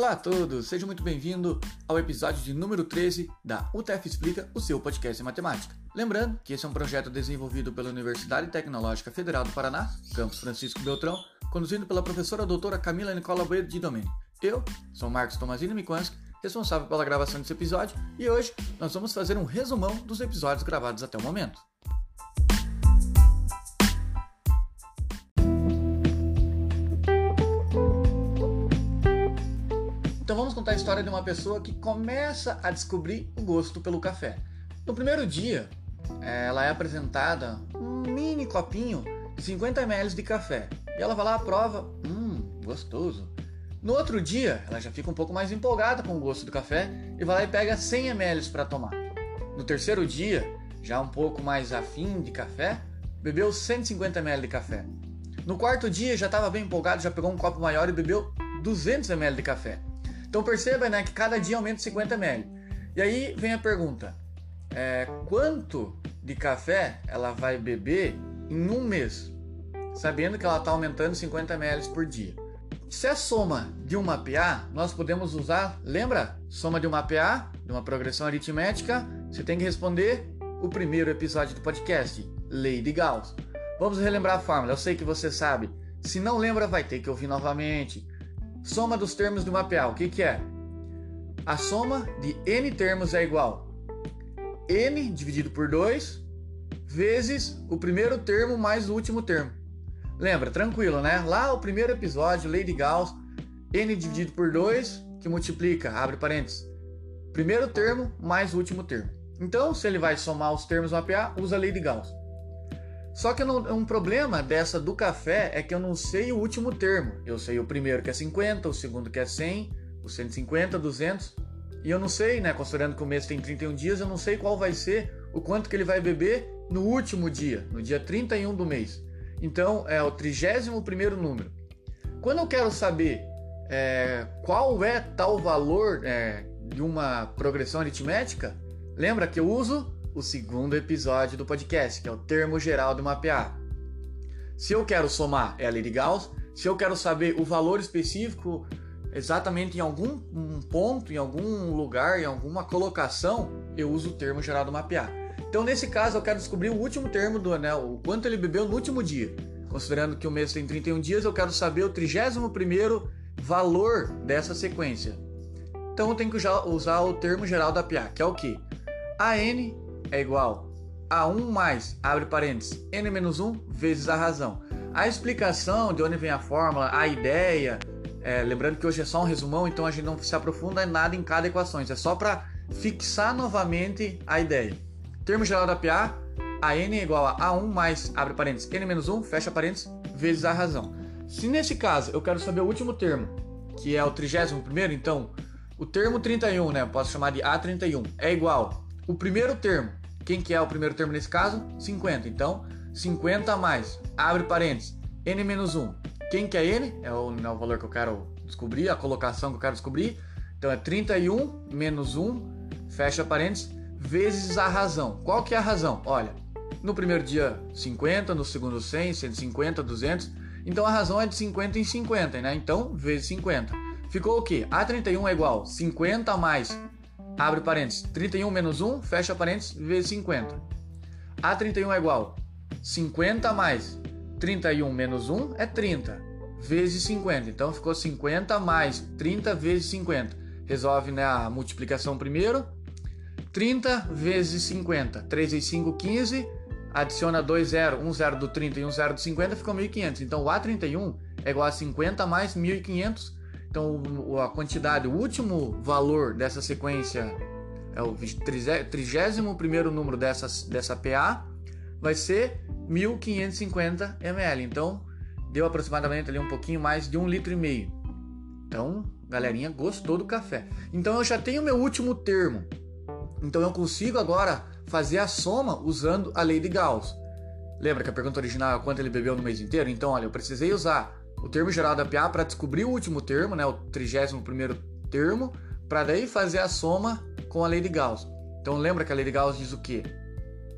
Olá a todos, sejam muito bem-vindos ao episódio de número 13 da UTF Explica, o seu podcast de matemática. Lembrando que esse é um projeto desenvolvido pela Universidade Tecnológica Federal do Paraná, campus Francisco Beltrão, conduzido pela professora doutora Camila Nicola Bueno de Domeni. Eu sou Marcos Tomazino Mikuanski, responsável pela gravação desse episódio, e hoje nós vamos fazer um resumão dos episódios gravados até o momento. História de uma pessoa que começa a descobrir o gosto pelo café. No primeiro dia, ela é apresentada um mini copinho de 50 ml de café. E ela vai lá, prova, hum, gostoso. No outro dia, ela já fica um pouco mais empolgada com o gosto do café e vai lá e pega 100 ml para tomar. No terceiro dia, já um pouco mais afim de café, bebeu 150 ml de café. No quarto dia, já estava bem empolgado, já pegou um copo maior e bebeu 200 ml de café. Então perceba né, que cada dia aumenta 50 ml. E aí vem a pergunta: é, quanto de café ela vai beber em um mês? Sabendo que ela está aumentando 50 ml por dia. Se é soma de uma PA, nós podemos usar, lembra? Soma de uma PA, de uma progressão aritmética, você tem que responder o primeiro episódio do podcast, Lei de Gauss. Vamos relembrar a fórmula, eu sei que você sabe. Se não lembra, vai ter que ouvir novamente. Soma dos termos de uma PA, o que, que é? A soma de n termos é igual n dividido por 2 vezes o primeiro termo mais o último termo. Lembra, tranquilo, né? Lá o primeiro episódio, de Gauss, n dividido por 2, que multiplica, abre parênteses, primeiro termo mais o último termo. Então, se ele vai somar os termos PA, usa a lei de Gauss. Só que não, um problema dessa do café é que eu não sei o último termo. Eu sei o primeiro que é 50, o segundo que é 100, o 150, 200. E eu não sei, né, considerando que o mês tem 31 dias, eu não sei qual vai ser o quanto que ele vai beber no último dia, no dia 31 do mês. Então, é o 31 primeiro número. Quando eu quero saber é, qual é tal valor é, de uma progressão aritmética, lembra que eu uso o segundo episódio do podcast, que é o termo geral de uma PA. Se eu quero somar é a lei de Gauss, se eu quero saber o valor específico exatamente em algum um ponto, em algum lugar, em alguma colocação, eu uso o termo geral de uma PA. Então, nesse caso, eu quero descobrir o último termo do anel, o quanto ele bebeu no último dia. Considerando que o mês tem 31 dias, eu quero saber o 31 valor dessa sequência. Então, eu tenho que usar o termo geral da PA, que é o que? AN é igual a 1 mais, abre parênteses, n menos 1 vezes a razão. A explicação de onde vem a fórmula, a ideia, é, lembrando que hoje é só um resumão, então a gente não se aprofunda em nada em cada equação, é só para fixar novamente a ideia. Termo geral da PA, a n é igual a a1 mais, abre parênteses, n menos 1, fecha parênteses, vezes a razão. Se nesse caso eu quero saber o último termo, que é o 31 primeiro, então o termo 31, né, posso chamar de A31, é igual o primeiro termo quem que é o primeiro termo nesse caso? 50. Então, 50 mais, abre parênteses, n menos 1. Quem que é n? É o, é o valor que eu quero descobrir, a colocação que eu quero descobrir. Então é 31 menos 1, fecha parênteses, vezes a razão. Qual que é a razão? Olha, no primeiro dia 50, no segundo 100, 150, 200. Então a razão é de 50 em 50, né? Então, vezes 50. Ficou o quê? A31 é igual 50 mais abre parênteses, 31 menos 1, fecha parênteses, vezes 50. A 31 é igual 50 mais 31 menos 1 é 30, vezes 50. Então ficou 50 mais 30 vezes 50. Resolve né, a multiplicação primeiro. 30 vezes 50. 3 vezes 5, 15. Adiciona 2 zero, 1 zero do 30 e 1 zero do 50, ficou 1.500. Então o A31 é igual a 50 mais 1.500 então, a quantidade, o último valor dessa sequência é o 31 número dessa, dessa PA, vai ser 1550 ml. Então, deu aproximadamente ali um pouquinho mais de um litro e meio. Então, galerinha, gostou do café. Então, eu já tenho meu último termo. Então, eu consigo agora fazer a soma usando a lei de Gauss. Lembra que a pergunta original é quanto ele bebeu no mês inteiro? Então, olha, eu precisei usar o termo geral da PA para descobrir o último termo, né, o 31 termo, para daí fazer a soma com a lei de Gauss. Então lembra que a lei de Gauss diz o quê?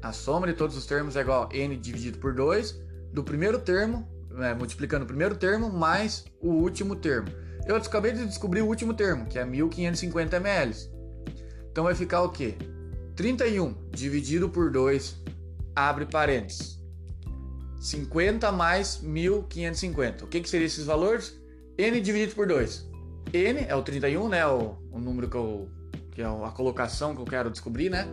A soma de todos os termos é igual a n dividido por 2 do primeiro termo, né, multiplicando o primeiro termo mais o último termo. Eu acabei de descobrir o último termo, que é 1550 ml. Então vai ficar o quê? 31 dividido por 2, abre parênteses. 50 mais 1550. O que, que seriam esses valores? N dividido por 2. N é o 31, né? O, o número que eu. que é a colocação que eu quero descobrir, né?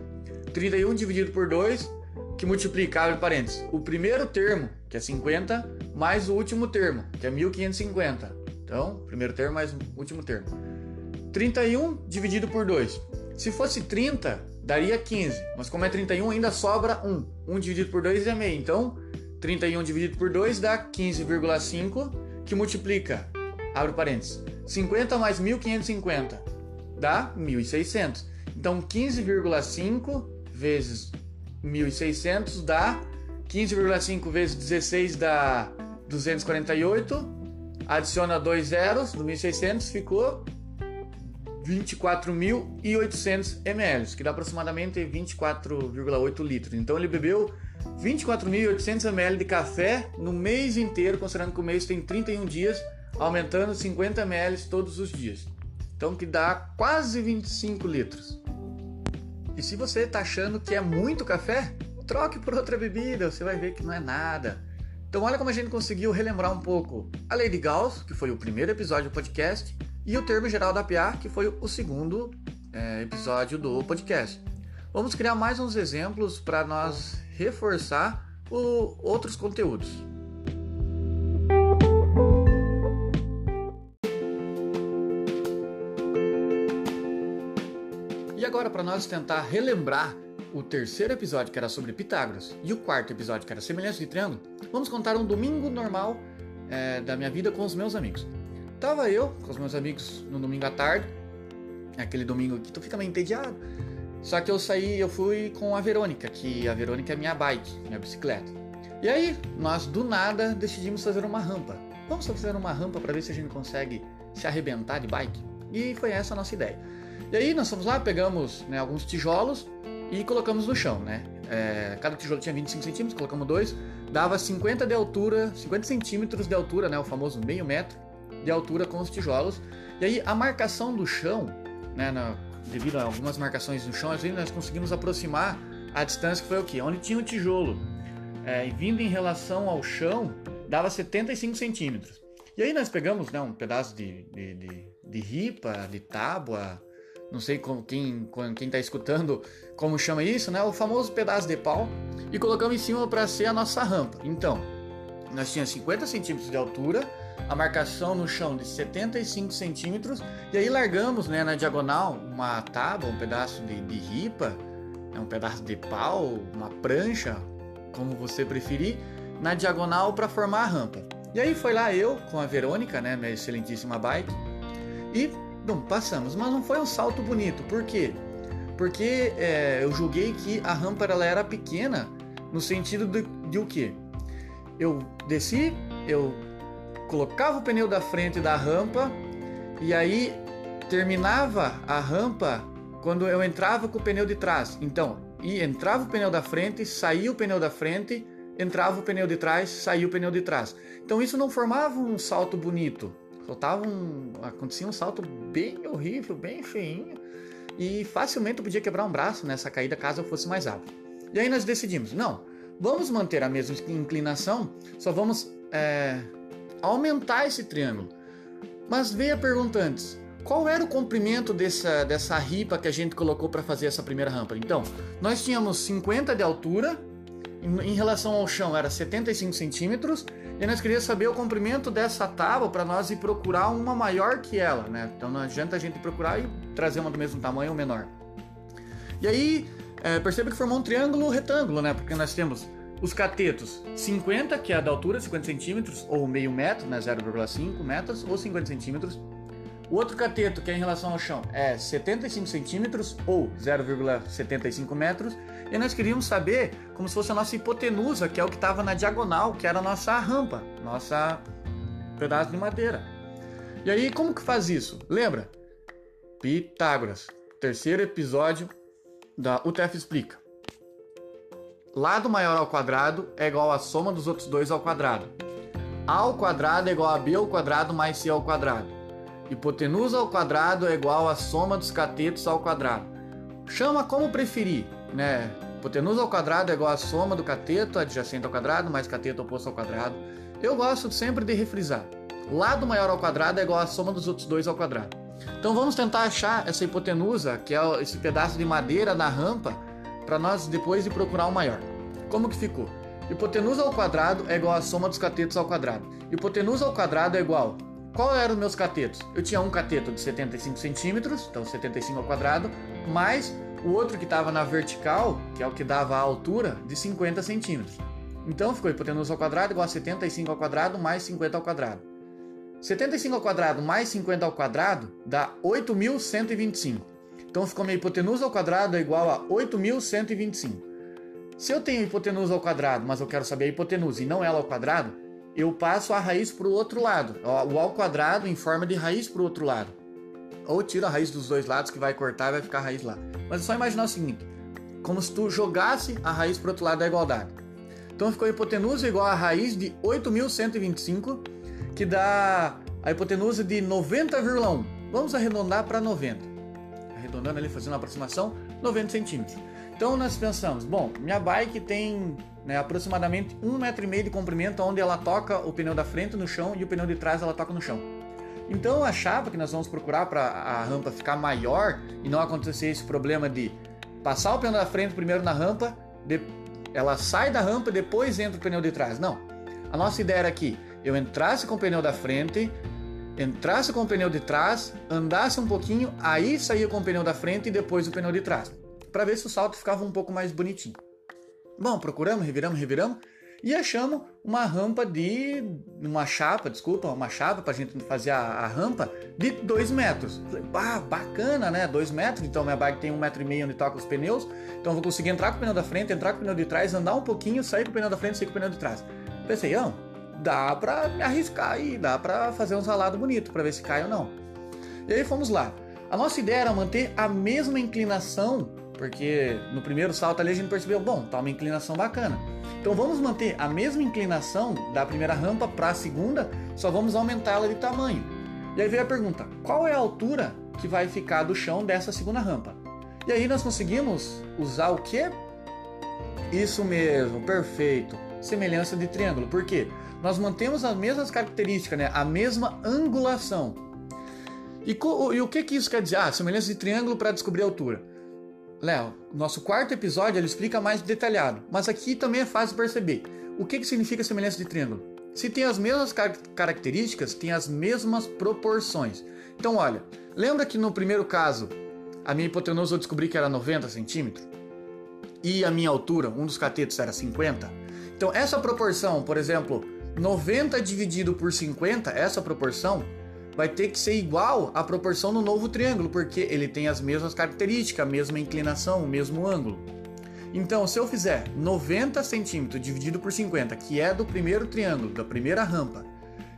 31 dividido por 2, que multiplica, abre parênteses, o primeiro termo, que é 50, mais o último termo, que é 1550. Então, primeiro termo mais último termo. 31 dividido por 2. Se fosse 30, daria 15. Mas como é 31, ainda sobra 1. 1 dividido por 2 é meio. Então, 31 dividido por 2 dá 15,5, que multiplica, abre parênteses, 50 mais 1550 dá 1600. Então, 15,5 vezes 1600 dá 15,5 vezes 16 dá 248. Adiciona dois zeros do 1600, ficou 24.800 ml, que dá aproximadamente 24,8 litros. Então ele bebeu 24.800 ml de café no mês inteiro, considerando que o mês tem 31 dias, aumentando 50 ml todos os dias. Então que dá quase 25 litros. E se você está achando que é muito café, troque por outra bebida, você vai ver que não é nada. Então olha como a gente conseguiu relembrar um pouco a Lei de Gauss, que foi o primeiro episódio do podcast, e o termo geral da PA, que foi o segundo é, episódio do podcast. Vamos criar mais uns exemplos para nós reforçar o, outros conteúdos. E agora, para nós tentar relembrar o terceiro episódio, que era sobre Pitágoras, e o quarto episódio, que era semelhança de triângulo, vamos contar um domingo normal é, da minha vida com os meus amigos. Tava eu com os meus amigos no domingo à tarde, aquele domingo que tu fica meio entediado. Só que eu saí, eu fui com a Verônica, que a Verônica é minha bike, minha bicicleta. E aí, nós do nada decidimos fazer uma rampa. Vamos fazer uma rampa para ver se a gente consegue se arrebentar de bike. E foi essa a nossa ideia. E aí nós fomos lá, pegamos né, alguns tijolos e colocamos no chão, né? É, cada tijolo tinha 25 centímetros, colocamos dois, dava 50 de altura, 50 centímetros de altura, né? O famoso meio metro de altura com os tijolos. E aí a marcação do chão, né, na, devido a algumas marcações no chão, nós conseguimos aproximar a distância que foi o quê? Onde tinha o tijolo é, vindo em relação ao chão, dava 75 centímetros. E aí nós pegamos né, um pedaço de, de, de, de ripa, de tábua, não sei como, quem está escutando como chama isso, né? O famoso pedaço de pau e colocamos em cima para ser a nossa rampa. Então, nós tínhamos 50 centímetros de altura a marcação no chão de 75 centímetros e aí largamos né, na diagonal uma tábua, um pedaço de, de ripa, né, um pedaço de pau, uma prancha, como você preferir, na diagonal para formar a rampa. E aí foi lá eu com a Verônica, né, minha excelentíssima bike, e bom, passamos, mas não foi um salto bonito. Por quê? Porque é, eu julguei que a rampa ela era pequena no sentido de, de o quê? Eu desci, eu colocava o pneu da frente da rampa e aí terminava a rampa quando eu entrava com o pneu de trás. Então, e entrava o pneu da frente, saía o pneu da frente, entrava o pneu de trás, saía o pneu de trás. Então isso não formava um salto bonito. Soltava um, acontecia um salto bem horrível, bem feinho e facilmente eu podia quebrar um braço nessa caída caso eu fosse mais rápido. E aí nós decidimos, não, vamos manter a mesma inclinação, só vamos é, aumentar esse triângulo. Mas veio a pergunta antes: qual era o comprimento dessa, dessa ripa que a gente colocou para fazer essa primeira rampa? Então, nós tínhamos 50 de altura, em relação ao chão era 75 centímetros, e nós queríamos saber o comprimento dessa tábua para nós ir procurar uma maior que ela, né? Então não adianta a gente procurar e trazer uma do mesmo tamanho ou menor. E aí, é, perceba que formou um triângulo retângulo, né? Porque nós temos os catetos 50, que é a da altura, 50 centímetros, ou meio metro, né, 0,5 metros, ou 50 centímetros. O outro cateto, que é em relação ao chão, é 75 centímetros, ou 0,75 metros. E nós queríamos saber como se fosse a nossa hipotenusa, que é o que estava na diagonal, que era a nossa rampa, nossa pedaço de madeira. E aí, como que faz isso? Lembra? Pitágoras, terceiro episódio da UTF Explica lado maior ao quadrado é igual à soma dos outros dois ao quadrado. A ao quadrado é igual a b ao quadrado mais c ao quadrado. hipotenusa ao quadrado é igual à soma dos catetos ao quadrado. Chama como preferir, né? Hipotenusa ao quadrado é igual à soma do cateto adjacente ao quadrado mais cateto oposto ao quadrado. Eu gosto sempre de refrisar. Lado maior ao quadrado é igual à soma dos outros dois ao quadrado. Então vamos tentar achar essa hipotenusa, que é esse pedaço de madeira na rampa, para nós depois de procurar o maior. Como que ficou? Hipotenusa ao quadrado é igual à soma dos catetos ao quadrado. Hipotenusa ao quadrado é igual. Qual eram os meus catetos? Eu tinha um cateto de 75 centímetros, então 75 ao quadrado, mais o outro que estava na vertical, que é o que dava a altura, de 50 centímetros. Então ficou hipotenusa ao quadrado igual a 75 ao quadrado mais 50 ao quadrado. 75 ao quadrado mais 50 ao quadrado dá 8.125. Então ficou minha hipotenusa ao quadrado é igual a 8.125. Se eu tenho hipotenusa ao quadrado, mas eu quero saber a hipotenusa e não ela ao quadrado, eu passo a raiz para o outro lado. O ao quadrado em forma de raiz para o outro lado. Ou tiro a raiz dos dois lados que vai cortar e vai ficar a raiz lá. Mas é só imaginar o seguinte: como se tu jogasse a raiz para o outro lado da igualdade. Então ficou a hipotenusa igual a raiz de 8.125, que dá a hipotenusa de 90,1. Vamos arredondar para 90. Arredondando ali, fazendo uma aproximação, 90 centímetros. Então nós pensamos, bom, minha bike tem né, aproximadamente um metro e meio de comprimento, onde ela toca o pneu da frente no chão e o pneu de trás ela toca no chão. Então a chapa que nós vamos procurar para a rampa ficar maior e não acontecer esse problema de passar o pneu da frente primeiro na rampa, de, ela sai da rampa e depois entra o pneu de trás. Não. A nossa ideia era que eu entrasse com o pneu da frente, entrasse com o pneu de trás, andasse um pouquinho, aí saía com o pneu da frente e depois o pneu de trás para ver se o salto ficava um pouco mais bonitinho. Bom, procuramos, reviramos, reviramos e achamos uma rampa de. uma chapa, desculpa, uma chapa para a gente fazer a, a, rampa de 2 metros. Falei, bah, bacana, né? 2 metros, então minha bike tem um metro e meio onde toca os pneus, então vou conseguir entrar com o pneu da frente, entrar com o pneu de trás, andar um pouquinho, sair com o pneu da frente, sair com o pneu de trás. Pensei, ah, dá para me arriscar aí, dá para fazer um salado bonito para ver se cai ou não. E aí fomos lá. A nossa ideia era manter a mesma inclinação porque no primeiro salto ali a gente percebeu, bom, tá uma inclinação bacana. Então vamos manter a mesma inclinação da primeira rampa para a segunda, só vamos aumentá-la de tamanho. E aí veio a pergunta: qual é a altura que vai ficar do chão dessa segunda rampa? E aí nós conseguimos usar o que? Isso mesmo, perfeito. Semelhança de triângulo. Por quê? Nós mantemos as mesmas características, né? a mesma angulação. E, e o que, que isso quer dizer? Ah, semelhança de triângulo para descobrir a altura. Léo, nosso quarto episódio ele explica mais detalhado, mas aqui também é fácil perceber. O que, que significa semelhança de triângulo? Se tem as mesmas car características, tem as mesmas proporções. Então, olha, lembra que no primeiro caso, a minha hipotenusa eu descobri que era 90 centímetros? E a minha altura, um dos catetos era 50? Então, essa proporção, por exemplo, 90 dividido por 50, essa proporção vai ter que ser igual à proporção do novo triângulo, porque ele tem as mesmas características, a mesma inclinação, o mesmo ângulo. Então, se eu fizer 90 centímetros dividido por 50, que é do primeiro triângulo, da primeira rampa,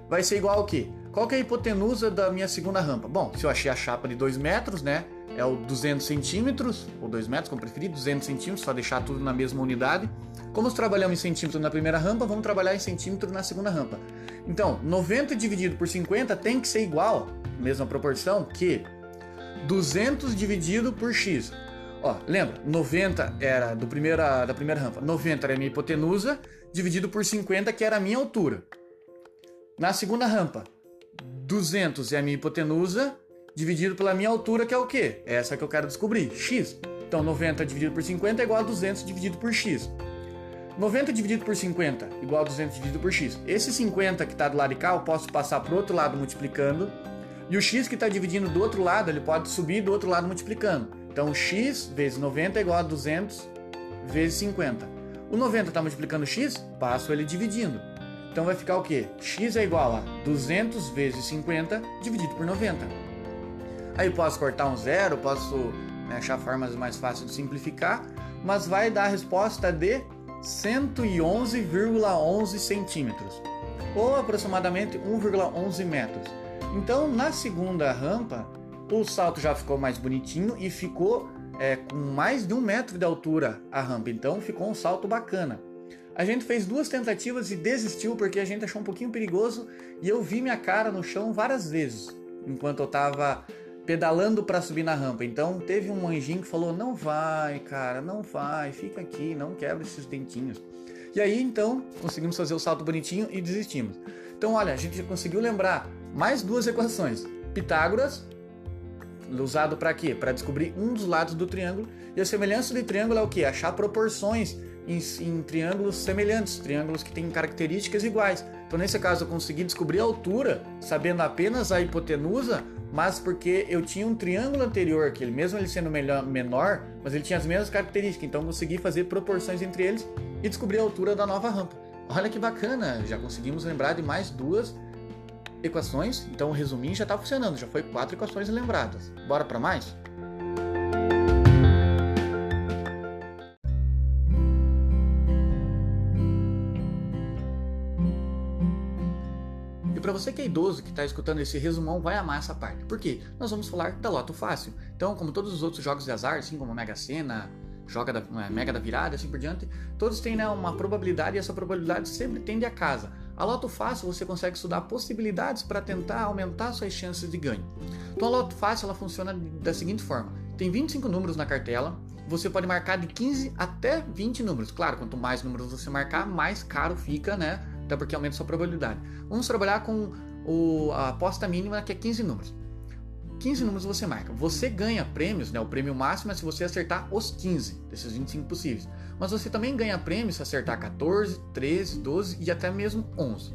vai ser igual ao quê? Qual que é a hipotenusa da minha segunda rampa? Bom, se eu achei a chapa de 2 metros, né? É o 200 centímetros, ou 2 metros, como preferir, 200 centímetros, só deixar tudo na mesma unidade. Como nós trabalhamos em centímetros na primeira rampa, vamos trabalhar em centímetros na segunda rampa. Então, 90 dividido por 50 tem que ser igual, mesma proporção, que 200 dividido por x. Ó, lembra, 90 era do primeira, da primeira rampa, 90 era a minha hipotenusa, dividido por 50, que era a minha altura. Na segunda rampa, 200 é a minha hipotenusa, dividido pela minha altura, que é o quê? É essa que eu quero descobrir, x. Então, 90 dividido por 50 é igual a 200 dividido por x. 90 dividido por 50 igual a 200 dividido por x. Esse 50 que está do lado de cá, eu posso passar para o outro lado multiplicando. E o x que está dividindo do outro lado, ele pode subir do outro lado multiplicando. Então, x vezes 90 é igual a 200 vezes 50. O 90 está multiplicando x, passo ele dividindo. Então vai ficar o quê? x é igual a 200 vezes 50 dividido por 90. Aí posso cortar um zero, posso né, achar formas mais fáceis de simplificar, mas vai dar a resposta de 111,11 centímetros, ou aproximadamente 1,11 metros. Então, na segunda rampa, o salto já ficou mais bonitinho e ficou é, com mais de um metro de altura a rampa. Então, ficou um salto bacana. A gente fez duas tentativas e desistiu porque a gente achou um pouquinho perigoso e eu vi minha cara no chão várias vezes. enquanto eu tava pedalando para subir na rampa. Então teve um anjinho que falou: "Não vai, cara, não vai, fica aqui, não quebra esses dentinhos". E aí então conseguimos fazer o salto bonitinho e desistimos. Então olha, a gente já conseguiu lembrar mais duas equações. Pitágoras usado para quê? Para descobrir um dos lados do triângulo. E a semelhança de triângulo é o que? Achar proporções em, em, triângulos semelhantes, triângulos que têm características iguais. Então, nesse caso, eu consegui descobrir a altura, sabendo apenas a hipotenusa, mas porque eu tinha um triângulo anterior, que ele, mesmo ele sendo melhor, menor, mas ele tinha as mesmas características. Então, eu consegui fazer proporções entre eles e descobrir a altura da nova rampa. Olha que bacana! Já conseguimos lembrar de mais duas equações. Então, o resuminho já está funcionando. Já foi quatro equações lembradas. Bora para mais? Para você que é idoso que está escutando esse resumão, vai amar essa parte. Por quê? Nós vamos falar da Loto Fácil. Então, como todos os outros jogos de azar, assim como Mega Sena, Joga da, é, Mega da Virada, assim por diante, todos têm né, uma probabilidade e essa probabilidade sempre tende a casa. A Loto Fácil você consegue estudar possibilidades para tentar aumentar suas chances de ganho. Então a Loto Fácil ela funciona da seguinte forma: tem 25 números na cartela, você pode marcar de 15 até 20 números. Claro, quanto mais números você marcar, mais caro fica, né? Até porque aumenta sua probabilidade. Vamos trabalhar com o, a aposta mínima, que é 15 números. 15 números você marca. Você ganha prêmios, né? O prêmio máximo é se você acertar os 15 desses 25 possíveis. Mas você também ganha prêmios se acertar 14, 13, 12 e até mesmo 11.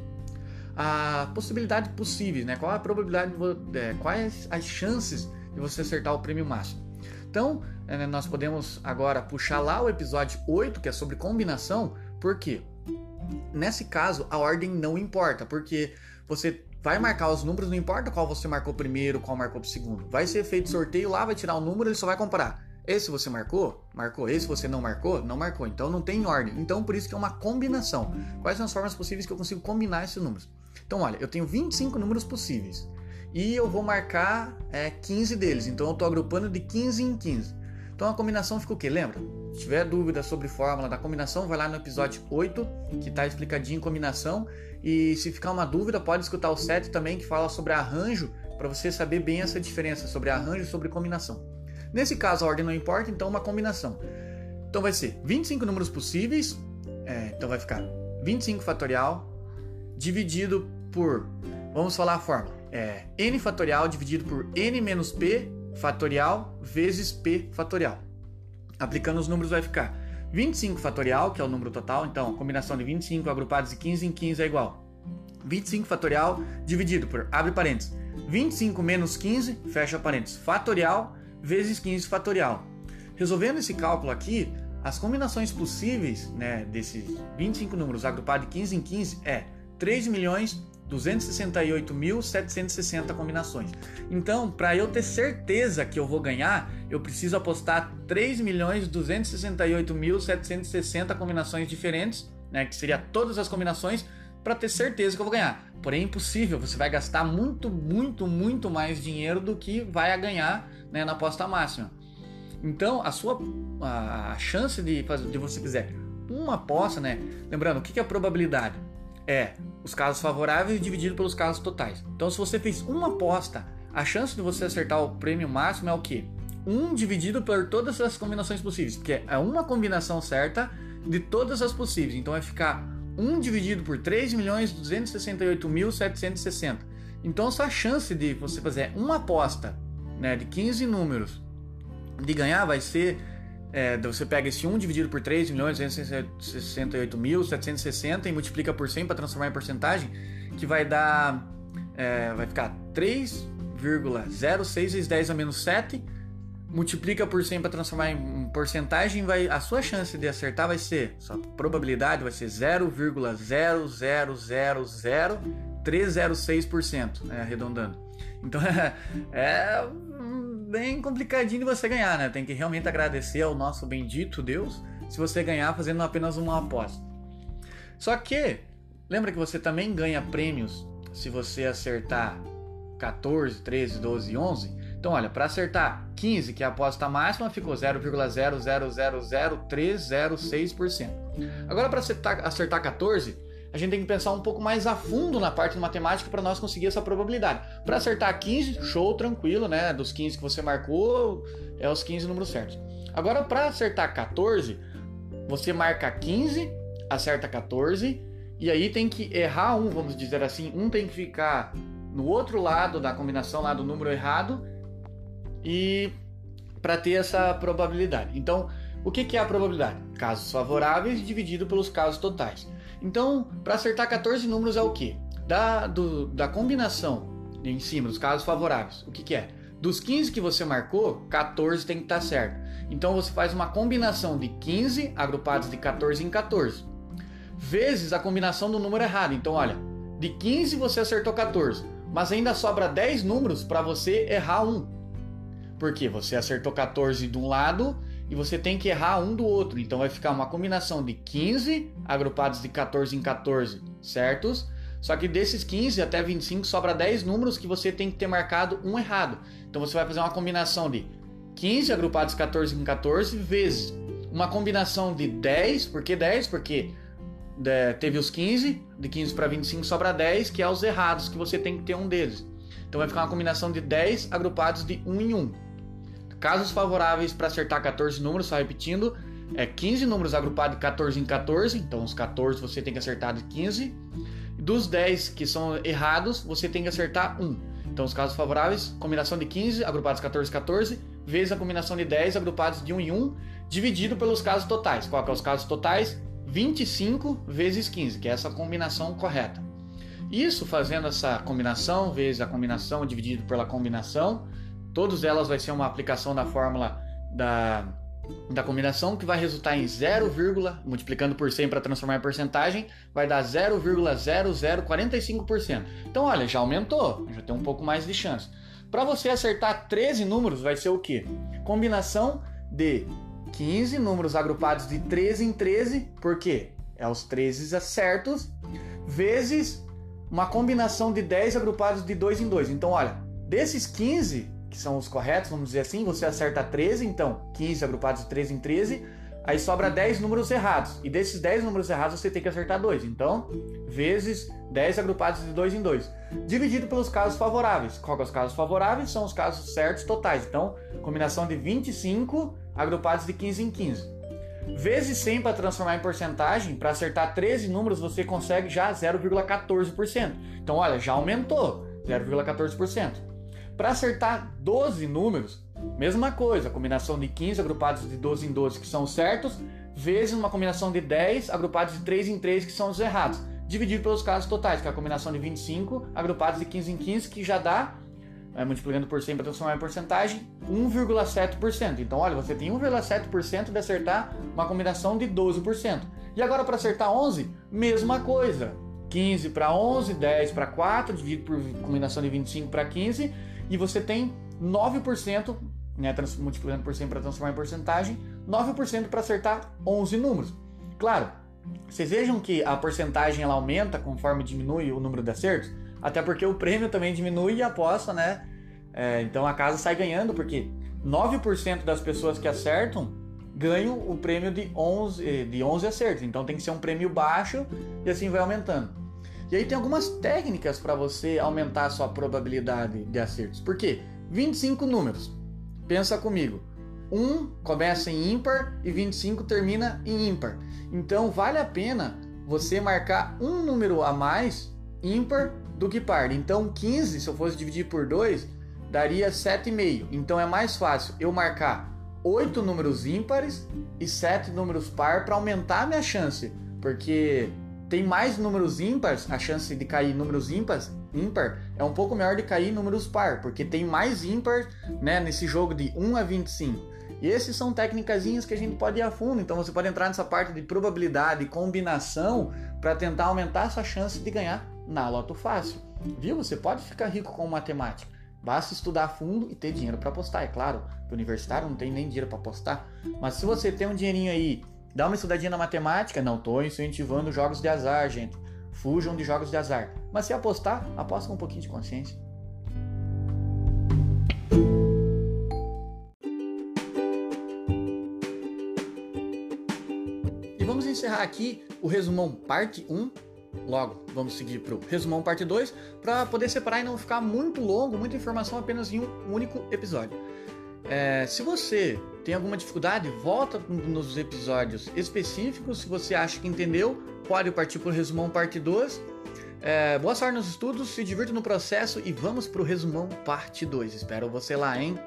A possibilidade possível, né? Qual a probabilidade, é, quais as chances de você acertar o prêmio máximo? Então, é, nós podemos agora puxar lá o episódio 8, que é sobre combinação, por quê? Nesse caso, a ordem não importa, porque você vai marcar os números, não importa qual você marcou primeiro, qual marcou segundo. Vai ser feito sorteio lá, vai tirar o número, ele só vai comparar. Esse você marcou? Marcou. Esse você não marcou? Não marcou. Então não tem ordem. Então por isso que é uma combinação. Quais são as formas possíveis que eu consigo combinar esses números? Então olha, eu tenho 25 números possíveis. E eu vou marcar é, 15 deles. Então eu estou agrupando de 15 em 15. Então a combinação fica o quê? Lembra? Se tiver dúvida sobre fórmula da combinação, vai lá no episódio 8, que está explicadinho em combinação. E se ficar uma dúvida, pode escutar o 7 também, que fala sobre arranjo, para você saber bem essa diferença sobre arranjo e sobre combinação. Nesse caso, a ordem não importa, então uma combinação. Então vai ser 25 números possíveis, é, então vai ficar 25 fatorial dividido por, vamos falar a fórmula, é n fatorial dividido por n menos p fatorial vezes p fatorial. Aplicando os números vai ficar 25 fatorial, que é o número total, então a combinação de 25 agrupados de 15 em 15 é igual. 25 fatorial dividido por, abre parênteses, 25 menos 15, fecha parênteses, fatorial vezes 15 fatorial. Resolvendo esse cálculo aqui, as combinações possíveis né, desses 25 números agrupados de 15 em 15 é 3 milhões 268.760 combinações. Então, para eu ter certeza que eu vou ganhar, eu preciso apostar 3.268.760 combinações diferentes, né, que seria todas as combinações, para ter certeza que eu vou ganhar. Porém, é impossível, você vai gastar muito, muito, muito mais dinheiro do que vai ganhar né, na aposta máxima. Então, a sua a chance de, de você fizer uma aposta, né? Lembrando, o que é a probabilidade? É os casos favoráveis dividido pelos casos totais. Então, se você fez uma aposta, a chance de você acertar o prêmio máximo é o quê? 1 dividido por todas as combinações possíveis, porque é uma combinação certa de todas as possíveis. Então, vai ficar 1 dividido por 3.268.760. Então, sua chance de você fazer uma aposta né, de 15 números de ganhar vai ser é, você pega esse 1 dividido por 3 milhões 760 e multiplica por 100 para transformar em porcentagem, que vai dar. É, vai ficar 3,06 vezes 10 a menos 7, multiplica por 100 para transformar em porcentagem, vai, a sua chance de acertar vai ser, sua probabilidade vai ser 0,0000306%, né, arredondando. Então é bem complicadinho de você ganhar, né? Tem que realmente agradecer ao nosso bendito Deus se você ganhar fazendo apenas uma aposta. Só que, lembra que você também ganha prêmios se você acertar 14, 13, 12 11? Então, olha, para acertar 15, que é a aposta máxima, ficou 0,0000306%. Agora, para acertar, acertar 14, a gente tem que pensar um pouco mais a fundo na parte de matemática para nós conseguir essa probabilidade. Para acertar 15, show, tranquilo, né? Dos 15 que você marcou, é os 15 números certos. Agora, para acertar 14, você marca 15, acerta 14, e aí tem que errar um, vamos dizer assim, um tem que ficar no outro lado da combinação lá do número errado e para ter essa probabilidade. Então, o que, é a probabilidade? Casos favoráveis dividido pelos casos totais. Então, para acertar 14 números é o que? Da, do, da combinação em cima dos casos favoráveis. O que, que é? Dos 15 que você marcou, 14 tem que estar tá certo. Então você faz uma combinação de 15 agrupados de 14 em 14, vezes a combinação do número errado. Então, olha, de 15 você acertou 14, mas ainda sobra 10 números para você errar um. Porque você acertou 14 de um lado e você tem que errar um do outro. Então vai ficar uma combinação de 15 agrupados de 14 em 14 certos. Só que desses 15 até 25 sobra 10 números que você tem que ter marcado um errado. Então você vai fazer uma combinação de 15 agrupados 14 em 14 vezes uma combinação de 10, por que 10? Porque é, teve os 15, de 15 para 25 sobra 10, que é os errados, que você tem que ter um deles. Então vai ficar uma combinação de 10 agrupados de 1 em 1. Casos favoráveis para acertar 14 números, só repetindo, é 15 números agrupados de 14 em 14, então os 14 você tem que acertar de 15. Dos 10 que são errados, você tem que acertar 1. Então os casos favoráveis, combinação de 15 agrupados 14 14, vezes a combinação de 10 agrupados de 1 em 1, dividido pelos casos totais. Qual que é os casos totais? 25 vezes 15, que é essa combinação correta. Isso fazendo essa combinação vezes a combinação dividido pela combinação, Todas elas vai ser uma aplicação da fórmula da, da combinação que vai resultar em 0, multiplicando por 100 para transformar em porcentagem, vai dar 0,0045%. Então, olha, já aumentou, já tem um pouco mais de chance. Para você acertar 13 números, vai ser o quê? Combinação de 15 números agrupados de 13 em 13, por quê? É os 13 certos, vezes uma combinação de 10 agrupados de 2 em 2. Então, olha, desses 15, que são os corretos, vamos dizer assim, você acerta 13, então 15 agrupados de 13 em 13, aí sobra 10 números errados. E desses 10 números errados você tem que acertar 2. Então, vezes 10 agrupados de 2 em 2. Dividido pelos casos favoráveis. Qual que é os casos favoráveis? São os casos certos totais. Então, combinação de 25 agrupados de 15 em 15. Vezes 100 para transformar em porcentagem, para acertar 13 números você consegue já 0,14%. Então, olha, já aumentou 0,14%. Para acertar 12 números, mesma coisa, combinação de 15 agrupados de 12 em 12 que são os certos, vezes uma combinação de 10 agrupados de 3 em 3 que são os errados, dividido pelos casos totais, que é a combinação de 25 agrupados de 15 em 15 que já dá, é, multiplicando por 100 para transformar em porcentagem, 1,7%. Então, olha, você tem 1,7% de acertar uma combinação de 12%. E agora para acertar 11, mesma coisa. 15 para 11, 10 para 4, dividido por combinação de 25 para 15, e você tem 9%, né, multiplicando por 100 para transformar em porcentagem, 9% para acertar 11 números. Claro, vocês vejam que a porcentagem ela aumenta conforme diminui o número de acertos, até porque o prêmio também diminui e a aposta, né? É, então a casa sai ganhando, porque 9% das pessoas que acertam ganham o prêmio de 11, de 11 acertos. Então tem que ser um prêmio baixo e assim vai aumentando. E aí tem algumas técnicas para você aumentar a sua probabilidade de acertos. Por quê? 25 números. Pensa comigo. 1 começa em ímpar e 25 termina em ímpar. Então vale a pena você marcar um número a mais ímpar do que par. Então 15, se eu fosse dividir por 2, daria 7,5. Então é mais fácil eu marcar 8 números ímpares e 7 números par para aumentar a minha chance. Porque tem mais números ímpares, a chance de cair números ímpares, ímpar é um pouco maior de cair números par, porque tem mais ímpar né, nesse jogo de 1 a 25. E esses são técnicas que a gente pode ir a fundo, então você pode entrar nessa parte de probabilidade e combinação para tentar aumentar a sua chance de ganhar na Loto Fácil. Viu? Você pode ficar rico com matemática. Basta estudar a fundo e ter dinheiro para apostar. É claro, o universitário não tem nem dinheiro para apostar, mas se você tem um dinheirinho aí Dá uma estudadinha na matemática. Não estou incentivando jogos de azar, gente. Fujam de jogos de azar. Mas se apostar, aposta com um pouquinho de consciência. E vamos encerrar aqui o resumão parte 1 Logo, vamos seguir para o resumão parte 2 para poder separar e não ficar muito longo, muita informação apenas em um único episódio. É, se você tem alguma dificuldade, volta nos episódios específicos. Se você acha que entendeu, pode partir para o resumão parte 2. É, boa sorte nos estudos, se divirta no processo e vamos para o resumão parte 2. Espero você lá, hein?